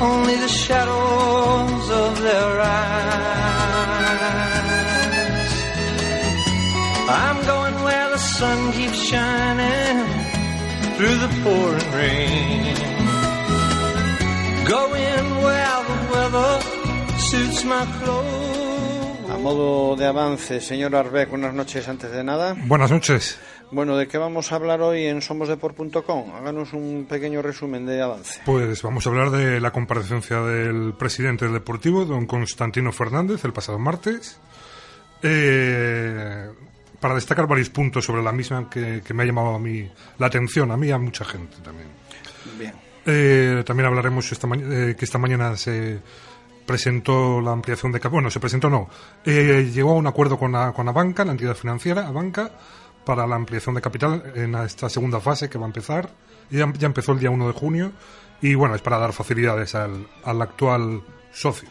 Only the shadows of their eyes. I'm going where the sun keeps shining through the pouring rain. Going where the weather suits my clothes. Modo de avance, señor Arbeck, buenas noches antes de nada. Buenas noches. Bueno, ¿de qué vamos a hablar hoy en somosdeport.com? Háganos un pequeño resumen de avance. Pues vamos a hablar de la comparecencia del presidente del Deportivo, don Constantino Fernández, el pasado martes. Eh, para destacar varios puntos sobre la misma que, que me ha llamado a mí la atención, a mí y a mucha gente también. Bien. Eh, también hablaremos esta eh, que esta mañana se presentó la ampliación de cap- bueno se presentó no eh, llegó a un acuerdo con la, con la banca la entidad financiera a banca para la ampliación de capital en esta segunda fase que va a empezar ya, ya empezó el día 1 de junio y bueno es para dar facilidades al, al actual socio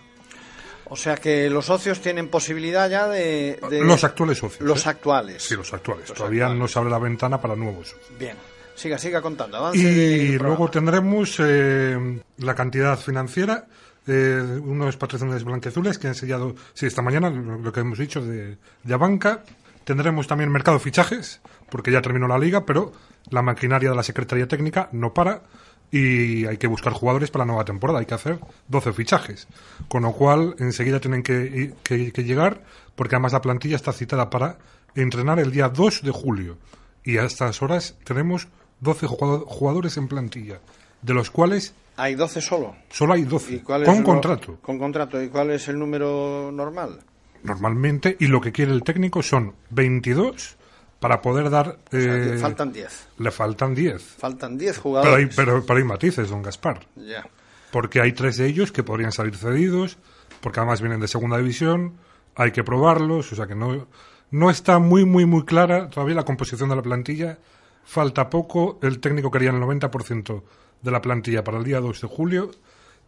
O sea que los socios tienen posibilidad ya de... de- los actuales socios Los ¿eh? actuales. sí los actuales Los todavía actuales. no se abre la ventana para nuevos Bien. Siga, siga contando. Avance Y luego tendremos eh, la cantidad financiera, eh, unos patrocinadores blanqueazules que han sellado, sí, esta mañana, lo, que hemos dicho de, de Abanca. Tendremos también mercado fichajes, porque ya terminó la liga, pero la maquinaria de la Secretaría Técnica no para y hay que buscar jugadores para la nueva temporada. Hay que hacer 12 fichajes, con lo cual enseguida tienen que, que- que llegar, porque además la plantilla está citada para entrenar el día 2 de julio. Y a estas horas tenemos 12 jugado- jugadores en plantilla, de los cuales Hay 12 solo. solo hay 12, ¿Y cuál es con lo- contrato. Con contrato. ¿Y cuál es el número normal? Normalmente, y lo que quiere el técnico son 22 para poder dar... O sea, que eh, faltan 10. Le faltan 10. Faltan 10 Pero hay, jugadores. pero, pero hay matices, don Gaspar. Ya. Porque hay tres de ellos que podrían salir cedidos, porque además vienen de segunda división, hay que probarlos, o sea que no, no está muy, muy, muy clara todavía la composición de la plantilla. Falta poco, el técnico quería el 90% de la plantilla para el día 2 de julio,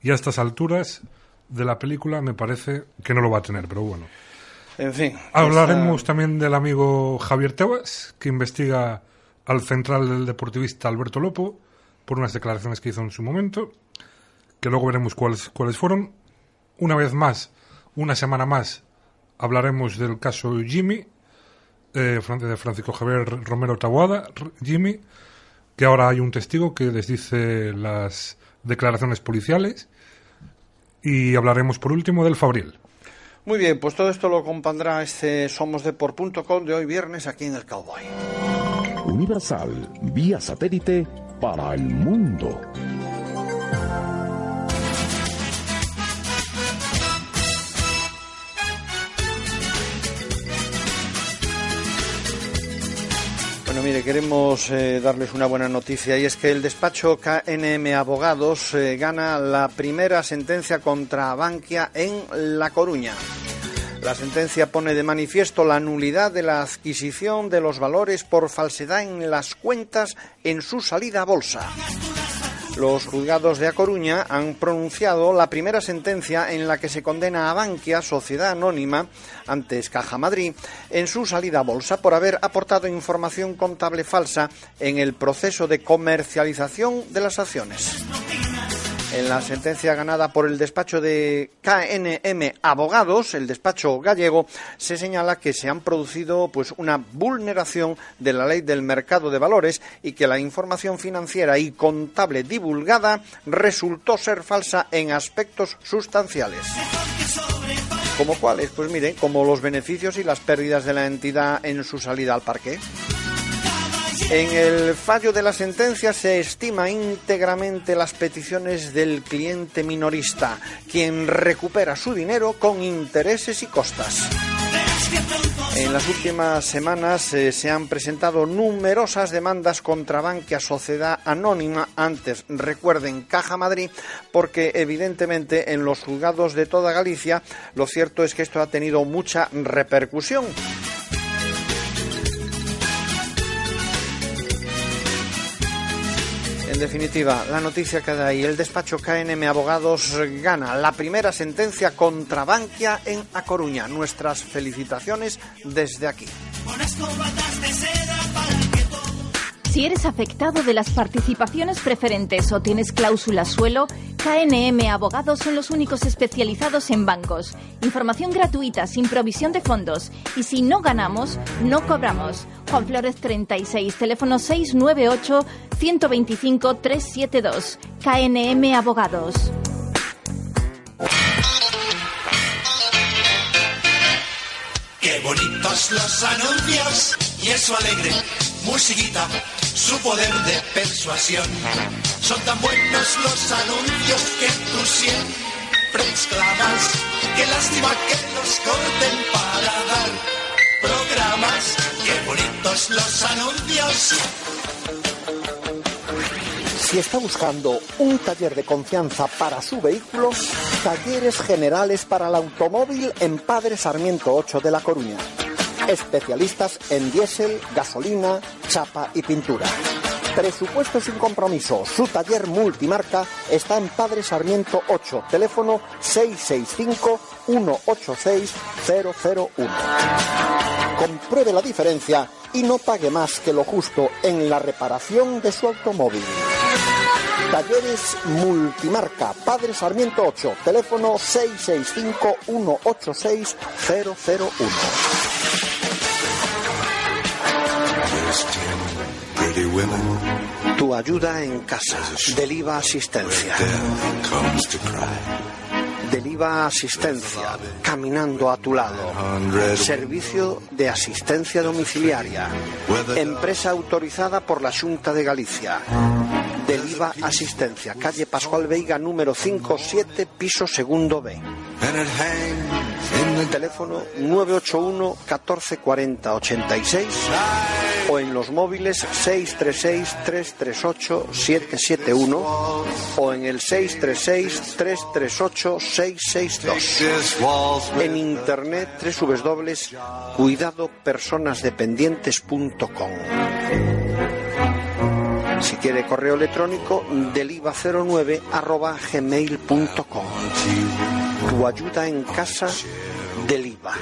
y a estas alturas de la película me parece que no lo va a tener, pero bueno. En fin. Hablaremos esta- también del amigo Javier Tebas, que investiga al central del deportivista Alberto Lopo por unas declaraciones que hizo en su momento, que luego veremos cuáles, cuáles fueron. Una vez más, una semana más, hablaremos del caso Jimmy, eh, de Francisco Javier Romero Taboada, Jimmy, que ahora hay un testigo que les dice las declaraciones policiales. Y hablaremos por último del Fabriel. Muy bien, pues todo esto lo compondrá este somosdeport.com de hoy viernes aquí en el Cowboy. Universal, vía satélite para el mundo. Mire, queremos eh, darles una buena noticia y es que el despacho KNM Abogados eh, gana la primera sentencia contra Bankia en La Coruña. La sentencia pone de manifiesto la nulidad de la adquisición de los valores por falsedad en las cuentas en su salida a bolsa. Los juzgados de A Coruña han pronunciado la primera sentencia en la que se condena a Bankia, sociedad anónima, antes Caja Madrid, en su salida a bolsa por haber aportado información contable falsa en el proceso de comercialización de las acciones. En la sentencia ganada por el despacho de KNM Abogados, el despacho gallego, se señala que se han producido pues una vulneración de la ley del mercado de valores y que la información financiera y contable divulgada resultó ser falsa en aspectos sustanciales. ¿Como cuáles? Pues miren, como los beneficios y las pérdidas de la entidad en su salida al parque. En el fallo de la sentencia se estima íntegramente las peticiones del cliente minorista, quien recupera su dinero con intereses y costas. En las últimas semanas eh, se han presentado numerosas demandas contra Bankia Sociedad Anónima, antes recuerden Caja Madrid, porque evidentemente en los juzgados de toda Galicia lo cierto es que esto ha tenido mucha repercusión. En definitiva, la noticia que da ahí, el despacho KNM Abogados gana la primera sentencia contra Bankia en A Coruña. Nuestras felicitaciones desde aquí. Si eres afectado de las participaciones preferentes o tienes cláusula suelo, KNM Abogados son los únicos especializados en bancos. Información gratuita, sin provisión de fondos. Y si no ganamos, no cobramos. Juan Flores 36, teléfono 698 125 372. KNM Abogados. Qué bonitos los anuncios y eso alegre, musiquita, su poder de persuasión. Son tan buenos los anuncios que tú siempre exclamas, qué lástima que los corten para dar programas. Qué bonitos los anuncios. Si está buscando un taller de confianza para su vehículo, Talleres Generales para el Automóvil en Padre Sarmiento 8 de La Coruña. Especialistas en diésel, gasolina, chapa y pintura. Presupuesto sin compromiso. Su taller multimarca está en Padre Sarmiento 8, teléfono 665-186-001. Compruebe la diferencia y no pague más que lo justo en la reparación de su automóvil. Talleres Multimarca, Padre Sarmiento 8, teléfono 665-186-001. Tu ayuda en casa, Deliva Asistencia. Deliva Asistencia, caminando a tu lado. Servicio de asistencia domiciliaria. Empresa autorizada por la Junta de Galicia. Deliva Asistencia, calle Pascual Veiga, número 57, piso segundo B. Teléfono 981 1440 86 o en los móviles 636 338 771 o en el 636 338 662. En internet www.cuidadopersonasdependientes.com. Si quiere correo electrónico, deliva09 arroba gmail.com. Tu ayuda en casa, Deliva.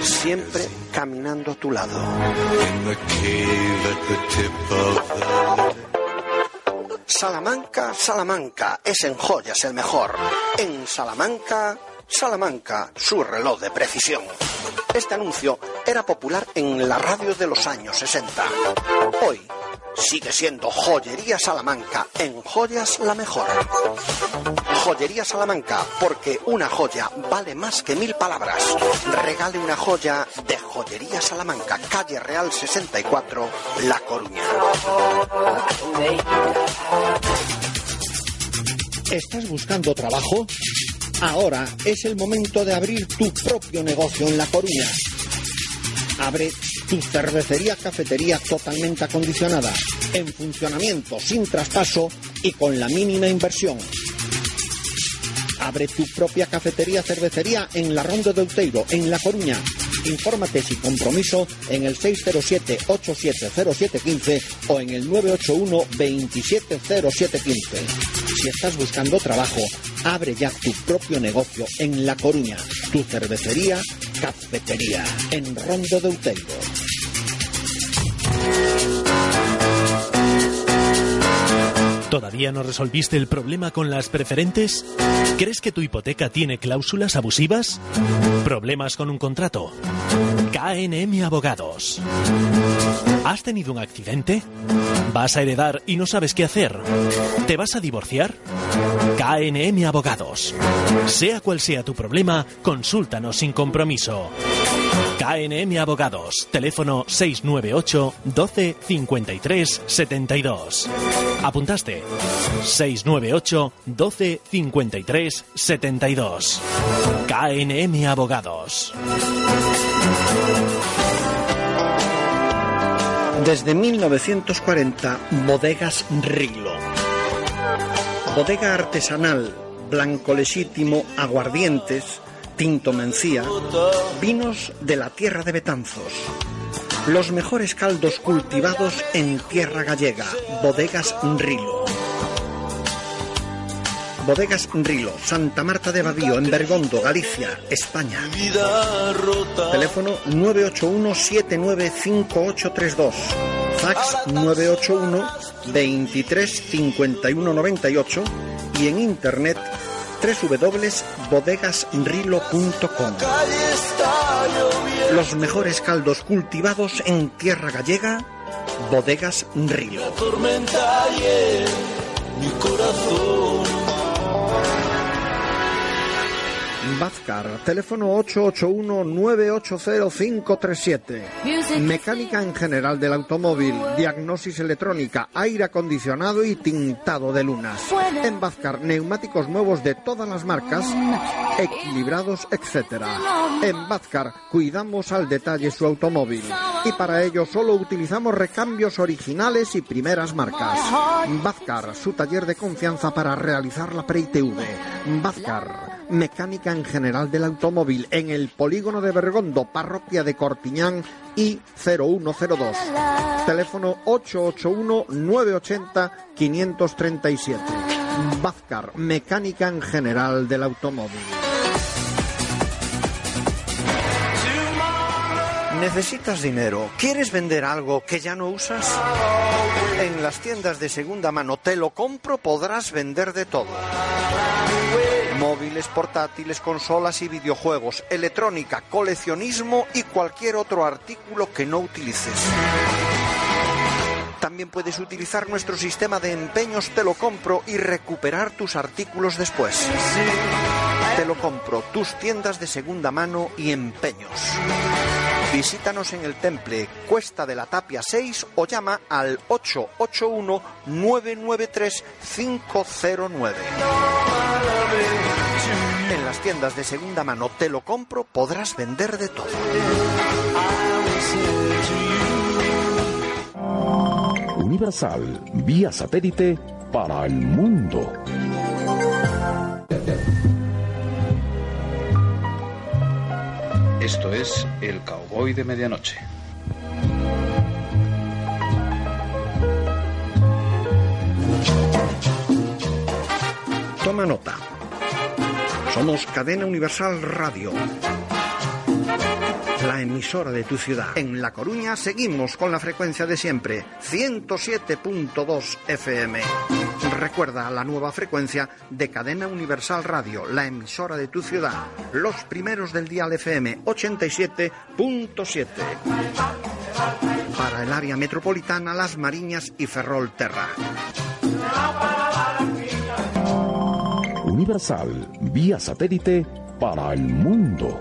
Siempre caminando a tu lado. Salamanca, Salamanca, es en joyas el mejor. En Salamanca, Salamanca, su reloj de precisión. Este anuncio era popular en la radio de los años 60. Hoy sigue siendo Joyería Salamanca, en joyas la mejor. Joyería Salamanca, porque una joya vale más que mil palabras. Regale una joya de Joyería Salamanca, calle Real 64, La Coruña. ¿Estás buscando trabajo? Ahora es el momento de abrir tu propio negocio en La Coruña. Abre tu cervecería cafetería totalmente acondicionada, en funcionamiento, sin traspaso y con la mínima inversión. Abre tu propia cafetería cervecería en la Ronda de Outeiro, en La Coruña. Infórmate sin compromiso en el 607-870715 o en el 981-270715. Si estás buscando trabajo, abre ya tu propio negocio en La Coruña. Tu cervecería, cafetería, en Rondo de Outeiro. ¿Todavía no resolviste el problema con las preferentes? ¿Crees que tu hipoteca tiene cláusulas abusivas? ¿Problemas con un contrato? KNM Abogados. ¿Has tenido un accidente? ¿Vas a heredar y no sabes qué hacer? ¿Te vas a divorciar? KNM Abogados. Sea cual sea tu problema, consúltanos sin compromiso. KNM Abogados, teléfono 698 12 53 72. ¿Apuntaste? 698 12 53 72. KNM Abogados. Desde 1940, Bodegas Rilo. Bodega artesanal, blanco legítimo, aguardientes, tinto mencía, vinos de la tierra de Betanzos. Los mejores caldos cultivados en tierra gallega, Bodegas Rilo. Bodegas Rilo, Santa Marta de Badío, en Bergondo, Galicia, España. Teléfono 981-795832. Fax 981 23 51 98 y en internet www.bodegasrilo.com. Los mejores caldos cultivados en tierra gallega, Bodegas Rilo. mi corazón. Vazcar, teléfono 881-980-537. Mecánica en general del automóvil, diagnosis electrónica, aire acondicionado y tintado de lunas. En Vazcar, neumáticos nuevos de todas las marcas, equilibrados, etc. En Vazcar, cuidamos al detalle su automóvil. Y para ello solo utilizamos recambios originales y primeras marcas. Vazcar, su taller de confianza para realizar la pre-ITV. Vazcar, mecánica en general del automóvil en el polígono de Bergondo, parroquia de Cortiñán y 0102. Teléfono 881-980-537. Vazcar, mecánica en general del automóvil. ¿Necesitas dinero? ¿Quieres vender algo que ya no usas? En las tiendas de segunda mano Te lo compro podrás vender de todo. Móviles, portátiles, consolas y videojuegos, electrónica, coleccionismo y cualquier otro artículo que no utilices. También puedes utilizar nuestro sistema de empeños Te lo compro y recuperar tus artículos después. Te lo compro, tus tiendas de segunda mano y empeños. Visítanos en el Temple, Cuesta de la Tapia 6 o llama al 881-993-509. En las tiendas de segunda mano Te lo compro podrás vender de todo. Universal, vía satélite para el mundo. Esto es El Cowboy de Medianoche. Toma nota. Somos Cadena Universal Radio. La emisora de tu ciudad. En La Coruña seguimos con la frecuencia de siempre, 107.2 FM. Recuerda la nueva frecuencia de Cadena Universal Radio, la emisora de tu ciudad. Los primeros del dial FM, 87.7. Para el área metropolitana, Las Mariñas y Ferrol Terra. Universal, vía satélite para el mundo.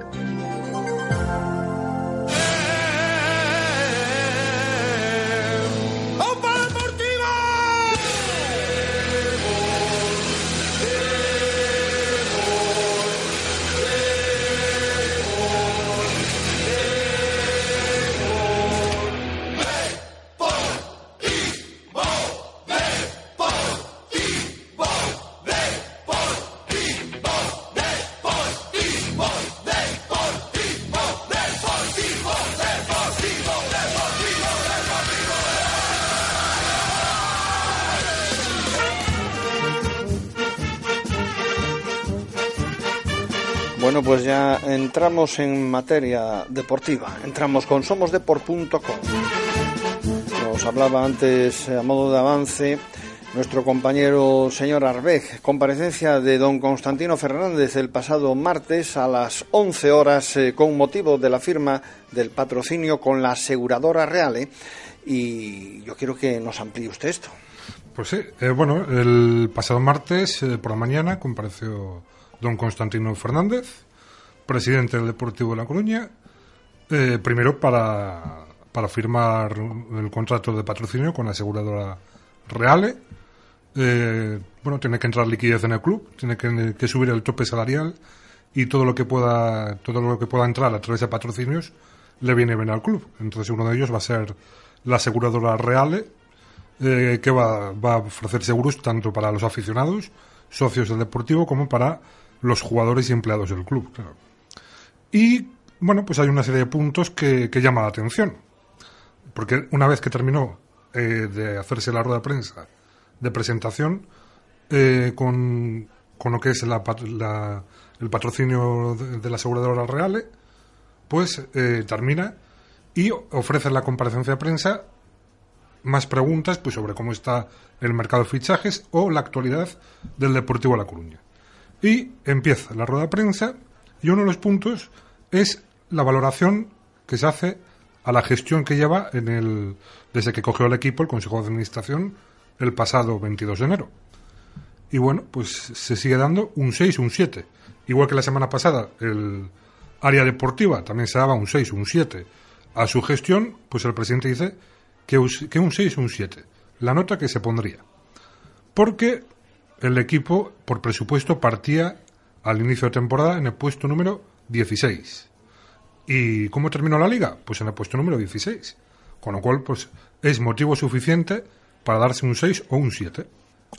Bueno, pues ya entramos en materia deportiva. Entramos con somosdeport.com. Nos hablaba antes, a modo de avance, nuestro compañero señor Arbej. Comparecencia de don Constantino Fernández el pasado martes a las 11 horas eh, con motivo de la firma del patrocinio con la aseguradora Reale. Y yo quiero que nos amplíe usted esto. Pues sí, eh, bueno, el pasado martes eh, por la mañana compareció don Constantino Fernández, presidente del Deportivo de La Coruña, eh, primero para, para firmar el contrato de patrocinio con la aseguradora Reale. Eh, bueno, tiene que entrar liquidez en el club, tiene que, subir el tope salarial y todo lo que pueda todo lo que pueda entrar a través de patrocinios le viene bien al club. Entonces uno de ellos va a ser la aseguradora Reale, eh, que va, va a ofrecer seguros tanto para los aficionados, socios del Deportivo, como para los jugadores y empleados del club. claro. Y bueno, pues hay una serie de puntos que, que llama la atención. Porque una vez que terminó eh, de hacerse la rueda de prensa de presentación, eh, con, con lo que es la la- el patrocinio de, de la aseguradora Reale, pues eh, termina y ofrece la comparecencia de prensa más preguntas pues sobre cómo está el mercado de fichajes o la actualidad del Deportivo La Coruña. Y empieza la rueda de prensa y uno de los puntos es la valoración que se hace a la gestión que lleva en el desde que cogió el equipo el Consejo de Administración el pasado 22 de enero. Y bueno, pues se sigue dando un 6, un 7. Igual que la semana pasada el área deportiva también se daba un 6, un 7 a su gestión, pues el presidente dice que, un 6, un 7. La nota que se pondría. Porque el equipo, por presupuesto, partía al inicio de temporada en el puesto número 16. ¿Y cómo terminó la liga? Pues en el puesto número 16. Con lo cual, pues es motivo suficiente para darse un 6 o un 7.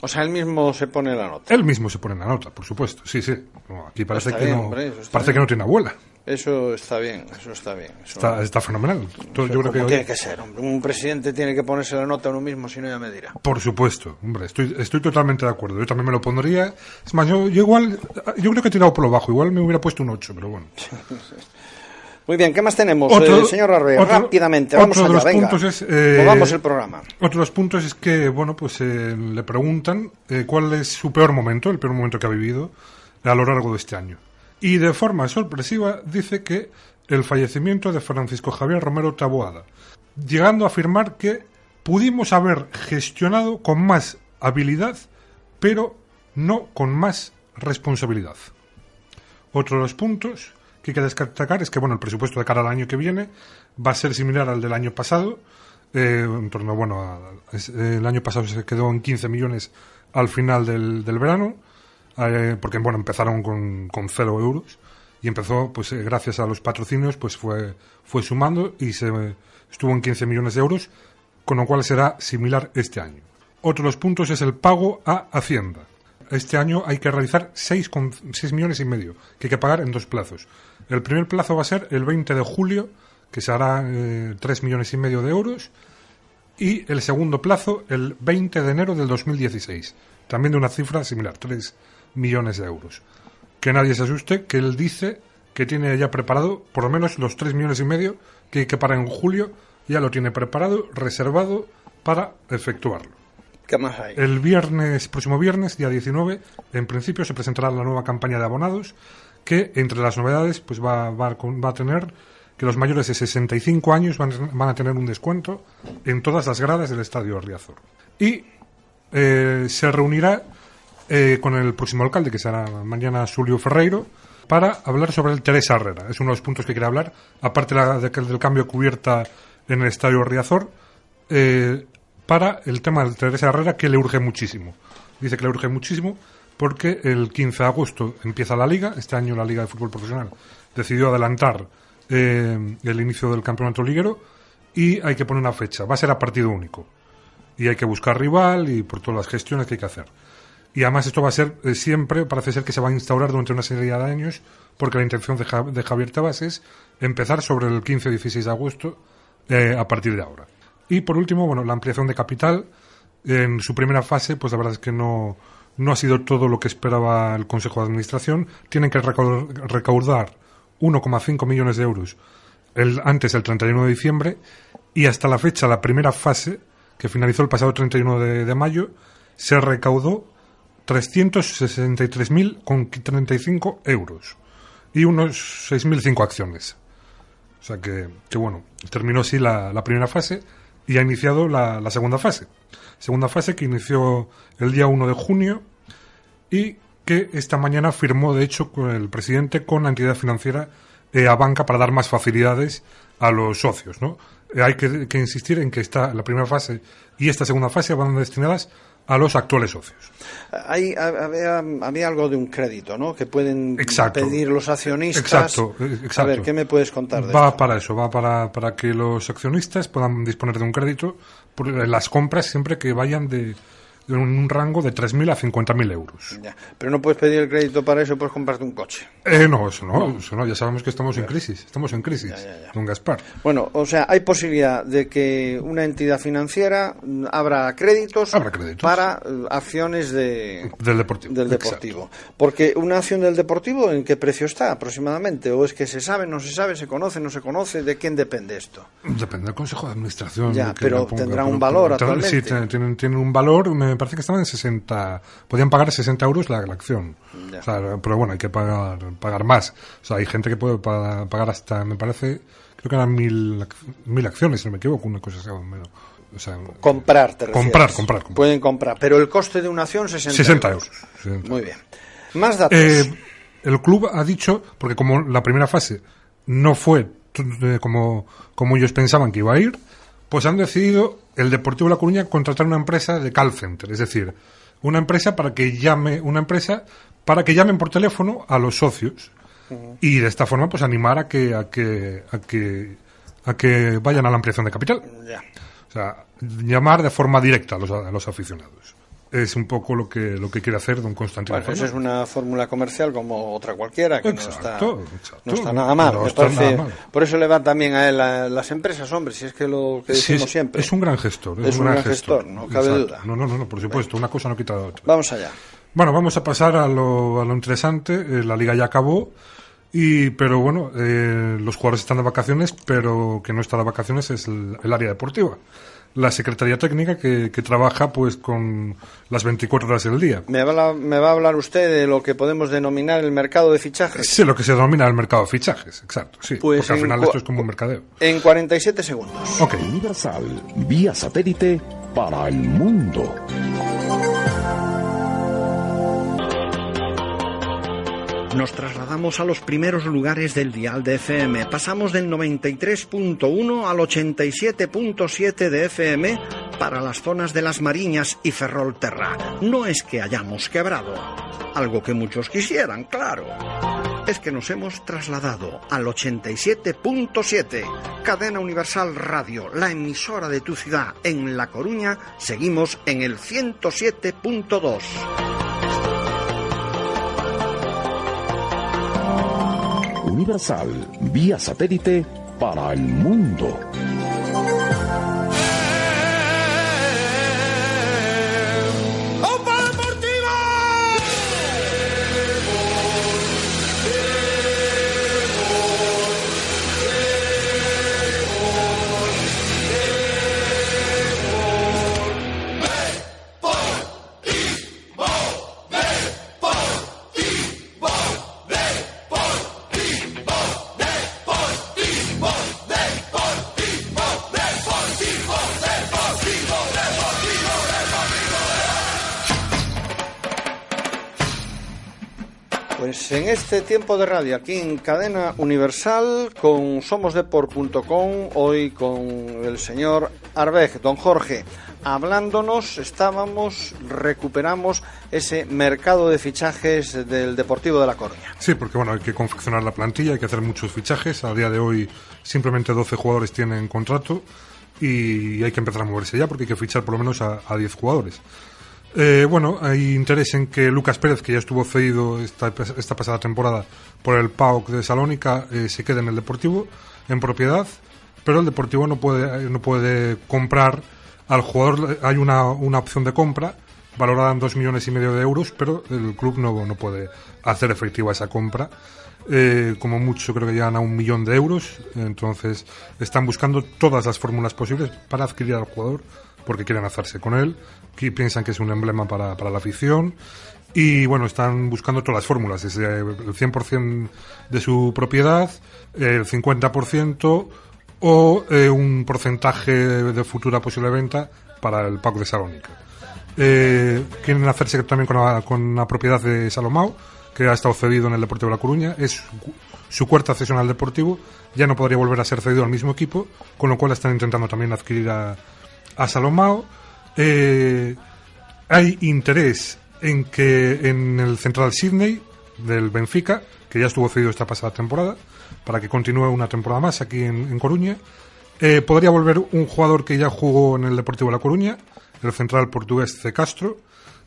O sea, él mismo se pone la nota. Él mismo se pone la nota, por supuesto. Sí, sí. No, aquí parece, que, bien, no, hombre, parece bien. que no tiene abuela. Eso está bien, eso está bien. Eso, Está, está fenomenal. Todo- eso yo creo como que hoy- tiene que ser, hombre. Un presidente tiene que ponerse la nota a uno mismo, si no ya me dirá. Por supuesto, hombre, estoy, estoy totalmente de acuerdo. Yo también me lo pondría. Es más, yo, yo igual, yo creo que he tirado por lo bajo. Igual me hubiera puesto un 8, pero bueno. Muy bien, ¿qué más tenemos, Otro- eh, señor Arre? otro- Rápidamente, otro vamos de allá, los venga. puntos es, eh, el programa. Otro de los puntos es que, bueno, pues eh, le preguntan eh, cuál es su peor momento, el peor momento que ha vivido a lo largo de este año. Y de forma sorpresiva dice que el fallecimiento de Francisco Javier Romero Taboada, llegando a afirmar que pudimos haber gestionado con más habilidad, pero no con más responsabilidad. Otro de los puntos que hay que destacar es que bueno el presupuesto de cara al año que viene va a ser similar al del año pasado. eh, en torno, bueno, el año pasado se quedó en 15 millones al final del, del verano, porque bueno empezaron con, con cero euros y empezó pues eh, gracias a los patrocinios pues fue fue sumando y se estuvo en 15 millones de euros, con lo cual será similar este año. Otro de los puntos es el pago a Hacienda. Este año hay que realizar 6,6 millones y medio, que hay que pagar en dos plazos. El primer plazo va a ser el 20 de julio, que se hará eh, 3 millones y medio de euros, y el segundo plazo el 20 de enero del 2016, también de una cifra similar, 3 millones de euros. Que nadie se asuste, que él dice que tiene ya preparado por lo menos los 3 millones y medio que hay que pagar en julio, ya lo tiene preparado, reservado para efectuarlo. ¿Qué más hay? El viernes, próximo viernes, día 19, en principio se presentará la nueva campaña de abonados, que entre las novedades pues va, va va a tener que los mayores de 65 años van, van a tener un descuento en todas las gradas del Estadio Riazor. Y eh, se reunirá eh, con el próximo alcalde, que será mañana Julio Ferreiro, para hablar sobre el Teresa Herrera. Es uno de los puntos que quiere hablar, aparte de que- del cambio de cubierta en el Estadio Riazor, eh, para el tema del Teresa Herrera, que le urge muchísimo. Dice que le urge muchísimo porque el 15 de agosto empieza la liga. Este año la Liga de Fútbol Profesional decidió adelantar eh, el inicio del campeonato liguero y hay que poner una fecha. Va a ser a partido único. Y hay que buscar rival y por todas las gestiones que hay que hacer. Y además esto va a ser eh, siempre, parece ser que se va a instaurar durante una serie de años, porque la intención de, Ja- de Javier Tebas es empezar sobre el 15 o 16 de agosto eh, a partir de ahora. Y por último, bueno, la ampliación de capital. En su primera fase, pues la verdad es que no, no ha sido todo lo que esperaba el Consejo de Administración. Tienen que recau- recaudar 1,5 millones de euros el, antes del 31 de diciembre y hasta la fecha, la primera fase, que finalizó el pasado 31 de, de mayo, se recaudó 363.035 euros y unos 6.005 acciones. O sea que, que bueno, terminó así la, primera fase y ha iniciado la, segunda fase. Segunda fase que inició el día 1 de junio y que esta mañana firmó, de hecho, el presidente con la entidad financiera a banca para dar más facilidades a los socios. ¿no? Hay que, que insistir en que esta, la primera fase y esta segunda fase van destinadas a los actuales socios. Hay, había, había algo de un crédito, ¿no? Que pueden Exacto. pedir los accionistas. Exacto, exacto. A ver, ¿qué me puedes contar de Va esto? para eso, va para, para que los accionistas puedan disponer de un crédito por las compras siempre que vayan de, de un rango de 3.000 a 50.000 euros. Ya, Pero no puedes pedir el crédito para eso, puedes comprarte un coche. Eh, no, eso no, eso no, ya sabemos que estamos en crisis, estamos en crisis, don Gaspar. Bueno, o sea, hay posibilidad de que una entidad financiera abra créditos, Abra créditos. para eh, acciones de, Del deportivo. del deportivo. Porque una acción del deportivo, ¿en qué precio está aproximadamente? ¿O es que se sabe, no se sabe, se conoce, no se conoce? ¿De quién depende esto? Depende del Consejo de Administración. Ya, de pero ponga, tendrá un valor actualmente. Sí, tienen un valor, me parece que estaban en 60, podían pagar 60 euros la, la acción. Ya. O sea, pero bueno, hay que pagar, pagar más. O sea, hay gente que puede pa- pagar hasta, me parece, creo que eran mil, mil acciones, si no me equivoco, una cosa así. o menos. O sea, Comprar, te. Comprar, comprar, comprar. Pueden comprar, pero el coste de una acción 60, 60 euros. 60. Muy bien. Más datos. Eh, el club ha dicho, porque como la primera fase no fue como, como ellos pensaban que iba a ir, pues han decidido el Deportivo La Coruña contratar una empresa de call center, es decir, una empresa para que llame, una empresa para que llamen por teléfono a los socios y de esta forma pues animar a que a que a que a que vayan a la ampliación de capital. O sea, llamar de forma directa a los, a los aficionados. Es un poco lo que lo que quiere hacer don Constantino. Bueno, es una fórmula comercial como otra cualquiera, que Exacto, no, está, exacto. no está nada mal. No me está parece- nada mal. Por eso le va también a él a las empresas, hombre, si es que lo que Sí, decimos es, siempre. es un gran gestor. Es, Es un gran gestor, no cabe Exacto. duda. No, no, no, por supuesto, una cosa no quita la otra. Vamos allá. Bueno, vamos a pasar a lo, a lo interesante. Eh, la liga ya acabó, y pero bueno, eh, los jugadores están de vacaciones, pero que no está de vacaciones es el, el área deportiva. La Secretaría Técnica que, que trabaja pues con las 24 horas del día. Me va, a, me va a hablar usted de lo que podemos denominar el mercado de fichajes. Sí, lo que se denomina el mercado de fichajes, exacto, sí. Pues porque al en final esto es como un mercadeo. En 47 segundos. Ok. Universal, vía satélite para el mundo. Nos trasladamos a los primeros lugares del dial de FM. Pasamos del 93.1 al 87.7 de FM para las zonas de Las Mariñas y Ferrolterra. No es que hayamos quebrado, algo que muchos quisieran, claro. Es que nos hemos trasladado al 87.7. Cadena Universal Radio, la emisora de tu ciudad en La Coruña, seguimos en el 107.2. Universal, vía satélite para el mundo. Este tiempo de radio, aquí en Cadena Universal, con somosdeport.com, hoy con el señor Arbej, don Jorge, hablándonos, estábamos, recuperamos ese mercado de fichajes del Deportivo de La Coruña. Sí, porque bueno, hay que confeccionar la plantilla, hay que hacer muchos fichajes. A día de hoy simplemente 12 jugadores tienen contrato y hay que empezar a moverse ya porque hay que fichar por lo menos a, a 10 jugadores. Eh, bueno, hay interés en que Lucas Pérez, que ya estuvo cedido esta, esta pasada temporada por el PAOK de Salónica, eh, se quede en el Deportivo en propiedad, pero el Deportivo no puede, no puede comprar al jugador. Hay una, una opción de compra valorada en dos millones y medio de euros, pero el club no, no puede hacer efectiva esa compra. Eh, como mucho creo que llegan a un millón de euros, entonces están buscando todas las fórmulas posibles para adquirir al jugador porque quieren hacerse con él, que piensan que es un emblema para, para la afición y bueno, están buscando todas las fórmulas, desde el 100% de su propiedad, el 50% o eh, un porcentaje de futura posible venta para el PAC de Salónica. Eh, quieren hacerse también con la, con la propiedad de Salomao, que ha estado cedido en el Deportivo de La Coruña, es su cuarta cesión al Deportivo, ya no podría volver a ser cedido al mismo equipo, con lo cual están intentando también adquirir a, a Salomao. Eh, hay interés en que en el Central Sydney del Benfica, que ya estuvo cedido esta pasada temporada, para que continúe una temporada más aquí en, Coruña, eh, podría volver un jugador que ya jugó en el Deportivo de La Coruña, el central portugués C. Castro,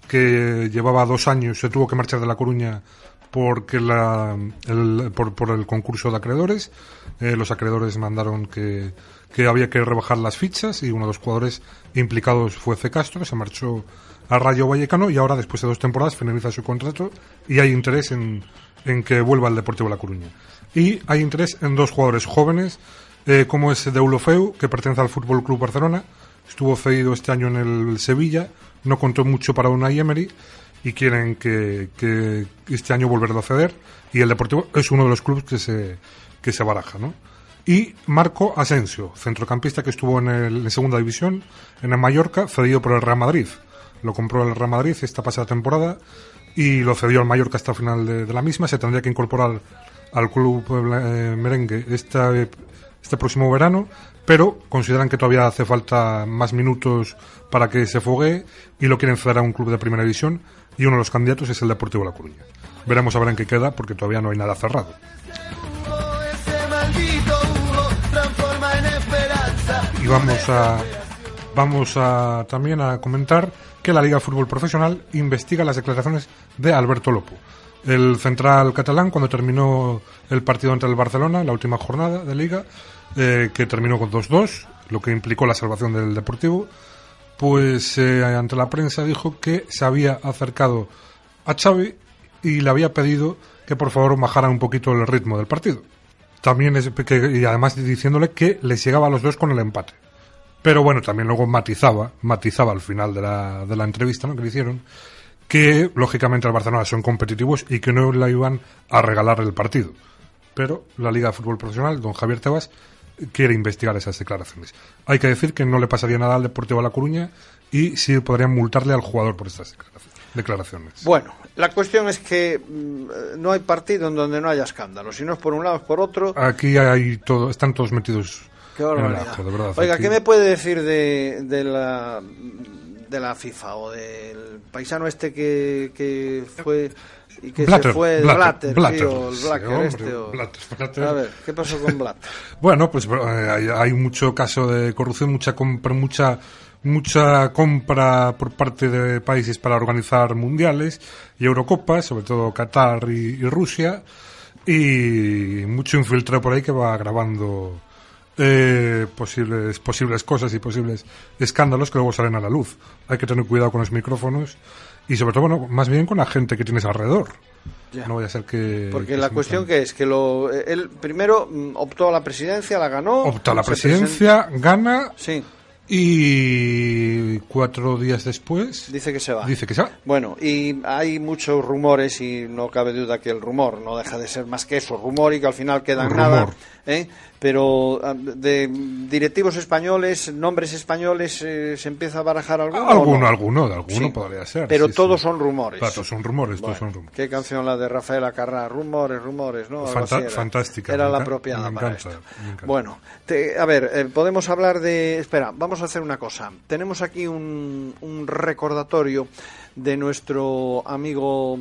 que llevaba dos años, se tuvo que marchar de La Coruña porque la, el, por, por el concurso de acreedores. Eh, los acreedores mandaron que, que había que rebajar las fichas y uno de los jugadores implicados fue C. Castro, se marchó al Rayo Vallecano y ahora, después de dos temporadas, finaliza su contrato y hay interés en, en que vuelva al Deportivo La Coruña. Y hay interés en dos jugadores jóvenes, eh, como es Deulofeu, que pertenece al Fútbol Club Barcelona, estuvo cedido este año en el Sevilla, no contó mucho para Unai Emery y quieren que, que este año volverlo a ceder y el Deportivo es uno de los clubes que se, que se baraja, ¿no? Y Marco Asensio, centrocampista que estuvo en, el, segunda división, en el Mallorca, cedido por el Real Madrid. Lo compró el Real Madrid esta pasada temporada y lo cedió al Mallorca hasta el final de, la misma. Se tendría que incorporar al club eh, merengue este próximo verano, pero consideran que todavía hace falta más minutos para que se fogue y lo quieren ceder a un club de primera división y uno de los candidatos es el Deportivo La Coruña. Veremos a ver en qué queda porque todavía no hay nada cerrado. Y vamos a vamos a también a comentar que la Liga de Fútbol Profesional investiga las declaraciones de Alberto Lopo. El central catalán, cuando terminó el partido entre el Barcelona, la última jornada de Liga, eh, que terminó con 2-2, lo que implicó la salvación del Deportivo, pues eh, ante la prensa dijo que se había acercado a Xavi y le había pedido que por favor bajara un poquito el ritmo del partido. También es que, y además diciéndole que les llegaba a los dos con el empate. Pero bueno, también luego matizaba, matizaba al final de la, de la entrevista ¿no? que le hicieron, que lógicamente el Barcelona son competitivos y que no le iban a regalar el partido. Pero la Liga de Fútbol Profesional, don Javier Tebas, quiere investigar esas declaraciones. Hay que decir que no le pasaría nada al Deportivo de La Coruña y sí podrían multarle al jugador por estas declaraciones. Bueno, la cuestión es que mm, no hay partido en donde no haya escándalo. Si no es por un lado, es por otro. Aquí hay todo, están todos metidos Qué en el barbaridad. ajo, de verdad. Oiga, Aquí- ¿qué me puede decir de, de la de la FIFA o del paisano este que, que fue y que Blatter, se fue Blatter, Blatter, Blatter, tío, el sí, hombre, este o- Blatter. A ver, ¿qué pasó con Blatter? Bueno, pues eh, hay, hay mucho caso de corrupción, mucha compra, mucha mucha compra por parte de países para organizar mundiales y Eurocopas, sobre todo Qatar y, y Rusia, y mucho infiltrado por ahí que va grabando eh, posibles posibles cosas y posibles escándalos que luego salen a la luz. Hay que tener cuidado con los micrófonos y sobre todo, bueno, más bien con la gente que tienes alrededor. Ya. No vaya a ser que... Porque que la cuestión que es que lo él primero mm, optó a la presidencia, la ganó. Opta a la presidencia, gana Sí, y cuatro días después dice que se va. dice que se va. Bueno, y hay muchos rumores y no cabe duda que el rumor no deja de ser más que eso, rumor y que al final queda en nada. ¿eh? Pero ah, de directivos españoles, nombres españoles, eh, ¿se empieza a barajar alguno? Alguno, no? alguno, de alguno Sí. podría ser. Pero sí, todos sí. son rumores. Claro, todos son rumores, Bueno, todos son rumores. ¿Qué canción la de Rafael Acarrá? Rumores, rumores, ¿no? Fanta- así era. fantástica, Era la apropiada me para esto. Bueno, te- a ver, eh, podemos hablar de... Espera, vamos a hacer una cosa. Tenemos aquí un, un recordatorio de nuestro amigo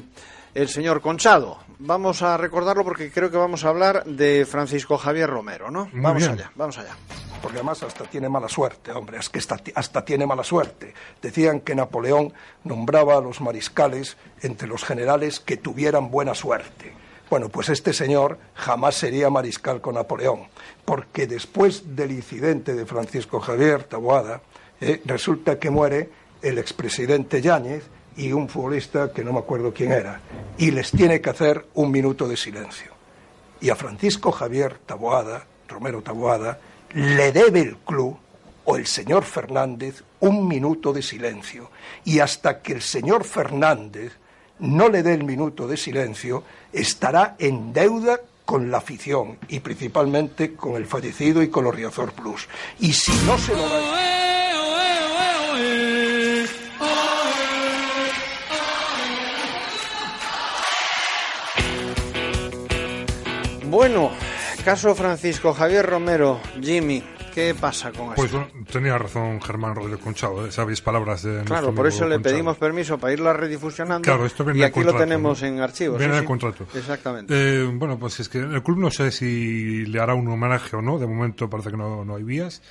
el señor Conchado. Vamos a recordarlo porque creo que vamos a hablar de Francisco Javier Romero, ¿no? Muy vamos bien. allá, vamos allá. Porque además hasta tiene mala suerte, hombre, es que hasta, hasta tiene mala suerte. Decían que Napoleón nombraba a los mariscales entre los generales que tuvieran buena suerte. Bueno, pues este señor jamás sería mariscal con Napoleón, porque después del incidente de Francisco Javier Taboada, eh, resulta que muere el expresidente Yáñez y un futbolista que no me acuerdo quién era, y les tiene que hacer un minuto de silencio y a Francisco Javier Taboada, Romero Taboada, le debe el club o el señor Fernández un minuto de silencio. Y hasta que el señor Fernández no le dé el minuto de silencio, estará en deuda con la afición y principalmente con el fallecido y con los Riazor Plus. Y si no se lo da... Bueno, caso Francisco Javier Romero, Jimmy, ¿Qué pasa con Pues esto? bueno, tenía razón Germán Rodríguez Conchado, ¿eh? sabéis palabras de nuestro Claro, por eso le Conchado. pedimos permiso para irla redifusionando. Claro, esto viene y aquí lo tenemos ¿no? en archivos. Viene sí, sí. contrato. Exactamente. Eh, bueno, pues es que el club no sé si le hará un homenaje o no, de momento parece que no, no hay vías,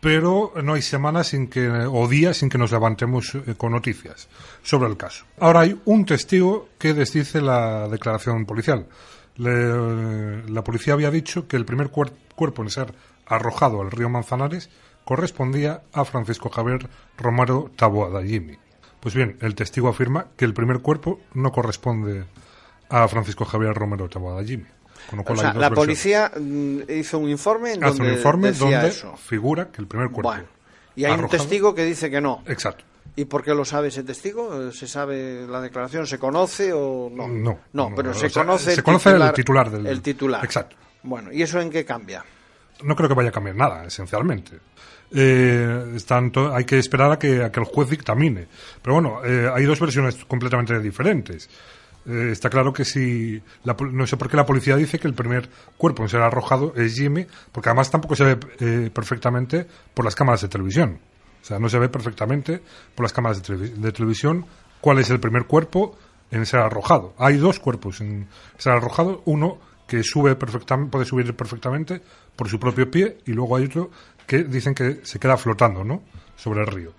pero no hay semanas sin que, o días sin que nos levantemos eh, con noticias sobre el caso. Ahora hay un testigo que desdice la declaración policial. Le- la policía había dicho que el primer cuer- cuerpo en ser arrojado al río Manzanares correspondía a Francisco Javier Romero Taboada Jimmy. Pues bien, el testigo afirma que el primer cuerpo no corresponde a Francisco Javier Romero Taboada Jimmy. Con lo O sea, la versiones. policía mm, hizo un informe en hace donde un informe decía donde eso. figura que el primer cuerpo Bueno, y hay un testigo que dice que no. Exacto. ¿Y por qué lo sabe ese testigo? ¿Se sabe la declaración? ¿Se conoce o no? No, No, no, pero se sea, conoce, se conoce el titular del- El titular. Exacto. Bueno, ¿y eso en qué cambia? no creo que vaya a cambiar nada, esencialmente. Eh, tanto, hay que esperar a que, a que el juez dictamine. Pero bueno, eh, hay dos versiones completamente diferentes. Eh, está claro que si. la no sé por qué la policía dice que el primer cuerpo en ser arrojado es Jimmy, porque además tampoco se ve eh, perfectamente por las cámaras de televisión. O sea, no se ve perfectamente por las cámaras de, de televisión cuál es el primer cuerpo en ser arrojado. Hay dos cuerpos en ser arrojado. Uno que sube perfectamente, puede subir perfectamente por su propio pie y luego hay otro que dicen que se queda flotando, ¿no? Sobre el río.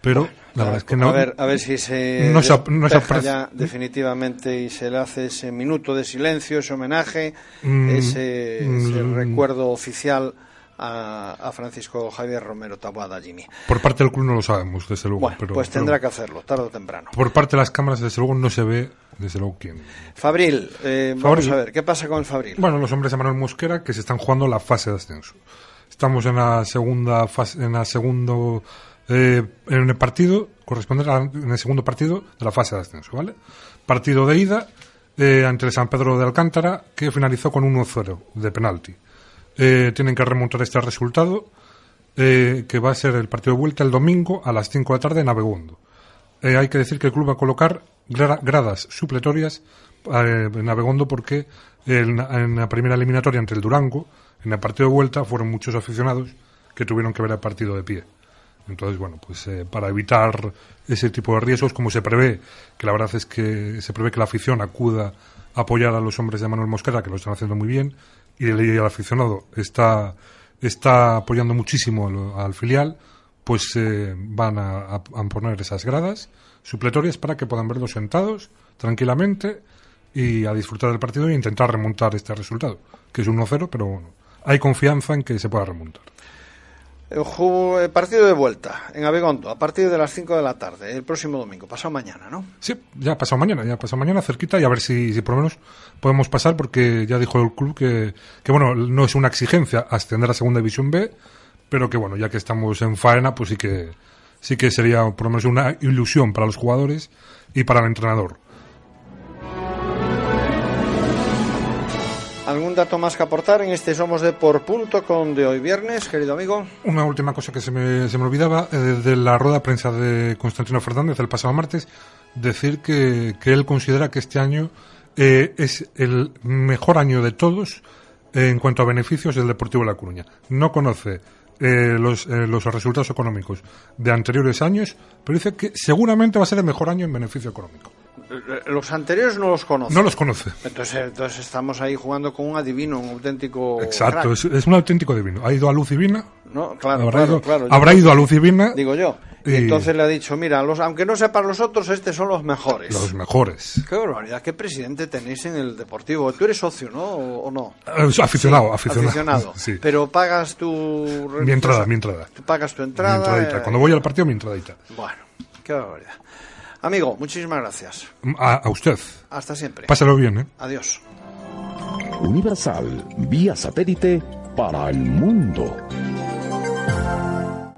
Pero la verdad es que no. a ver, a ver si se no se no se ya definitivamente y se le hace ese minuto de silencio, ese homenaje, Mm, ese, ese mm. recuerdo oficial a, a Francisco Javier Romero Taboada Jimmy. Por parte del club no lo sabemos, desde luego. Bueno, pero, pues pero tendrá que hacerlo, tarde o temprano. Por parte de las cámaras, desde luego, no se ve, desde luego, quién. Fabril, eh, vamos Fabril. a ver, ¿qué pasa con el Fabril? Bueno, los hombres de Manuel Mosquera que se están jugando la fase de ascenso. Estamos en la segunda fase, en la segundo eh, en el partido corresponde a- en el segundo partido de la fase de ascenso, ¿vale? Partido de ida eh, ante el San Pedro de Alcántara que finalizó con 1-0 de penalti. Eh, tienen que remontar este resultado eh, que va a ser el partido de vuelta el domingo a las 5 de la tarde en Abegondo. Eh, hay que decir que el club va a colocar gra- gradas supletorias eh, en Abegondo porque en, en la primera eliminatoria entre el Durango, en el partido de vuelta, fueron muchos aficionados que tuvieron que ver el partido de pie. Entonces, bueno, pues para evitar ese tipo de riesgos, como se prevé, que la verdad es que se prevé que la afición acuda a apoyar a los hombres de Manuel Mosquera, que lo están haciendo muy bien, y el, aficionado está, está apoyando muchísimo al, al filial, pues eh, van a, a- a poner esas gradas supletorias para que puedan verlos sentados tranquilamente y a disfrutar del partido e intentar remontar este resultado, que es 1-0, pero bueno, hay confianza en que se pueda remontar. El partido de vuelta en Abegondo a partir de las 5 de la tarde, el próximo domingo, pasado mañana, ¿no? Sí, ya pasado mañana, ya pasado mañana cerquita y a ver si, si por lo menos podemos pasar porque ya dijo el club que, que bueno, no es una exigencia ascender a Segunda División B, pero que bueno, ya que estamos en faena, pues sí que sí que sería por lo menos una ilusión para los jugadores y para el entrenador. ¿Algún dato más que aportar en este Somos de por punto con de hoy viernes, querido amigo? Una última cosa que se me, se me olvidaba, eh, de la rueda de prensa de Constantino Fernández el pasado martes, decir que, que él considera que este año eh, es el mejor año de todos en cuanto a beneficios del Deportivo de La Coruña. No conoce eh, los, eh, los resultados económicos de anteriores años, pero dice que seguramente va a ser el mejor año en beneficio económico. Los anteriores no los conoce. No los conoce. Entonces, entonces estamos ahí jugando con un adivino, un auténtico. Exacto, es, es un auténtico divino. Ha ido a Luz Divina, No, claro, habrá, claro, ido, claro. Habrá ido a Luz Divina, Digo yo. Y, entonces le ha dicho, mira, los, aunque no sepan los otros, estos son los mejores. los mejores. Qué barbaridad, qué presidente tenéis en el Deportivo. Tú eres socio, ¿no? ¿O, o no? Eh, aficionado, Sí, aficionado. aficionado. Sí. Pero pagas tu... Mi entrada, mi entrada. Tú pagas tu Mi entrada. entradita. eh, Cuando voy al partido, mi entradita. Bueno, qué barbaridad. Amigo, muchísimas gracias. A, usted. Hasta siempre. Pásalo bien, ¿eh? Adiós. Universal, vía satélite para el mundo.